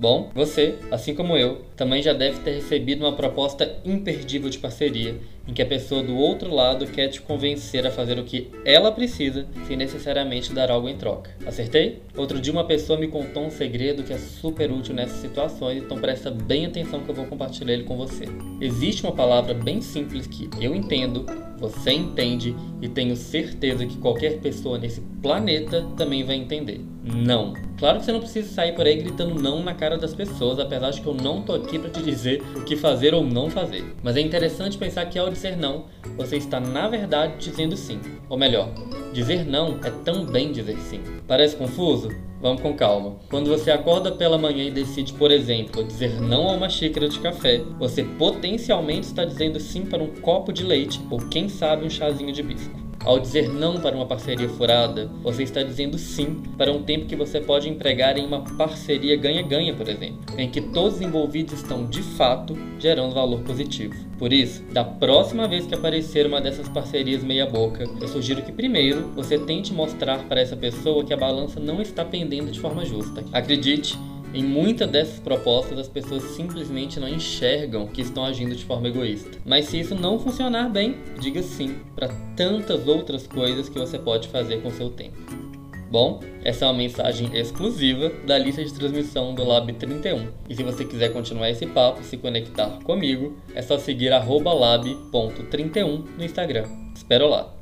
Bom, você, assim como eu, também já deve ter recebido uma proposta imperdível de parceria, em que a pessoa do outro lado quer te convencer a fazer o que ela precisa, sem necessariamente dar algo em troca. Acertei? Outro dia uma pessoa me contou um segredo que é super útil nessas situações, então presta bem atenção que eu vou compartilhar ele com você. Existe uma palavra bem simples que eu entendo, você entende e tenho certeza que qualquer pessoa nesse planeta também vai entender. Não. Claro que você não precisa sair por aí gritando não na cara das pessoas, apesar de que eu não tô aqui para te dizer o que fazer ou não fazer. Mas é interessante pensar que ao dizer não, você está na verdade dizendo sim. Ou melhor, dizer não é também dizer sim. Parece confuso? Vamos com calma. Quando você acorda pela manhã e decide, por exemplo, dizer não a uma xícara de café, você potencialmente está dizendo sim para um copo de leite ou quem sabe um chazinho de bisco. Ao dizer não para uma parceria furada, você está dizendo sim para um tempo que você pode empregar em uma parceria ganha-ganha, por exemplo, em que todos os envolvidos estão de fato gerando valor positivo. Por isso, da próxima vez que aparecer uma dessas parcerias meia-boca, eu sugiro que primeiro você tente mostrar para essa pessoa que a balança não está pendendo de forma justa. Acredite, em muitas dessas propostas, as pessoas simplesmente não enxergam que estão agindo de forma egoísta. Mas se isso não funcionar bem, diga sim para tantas outras coisas que você pode fazer com seu tempo. Bom, essa é uma mensagem exclusiva da lista de transmissão do Lab 31. E se você quiser continuar esse papo e se conectar comigo, é só seguir lab.31 no Instagram. Espero lá!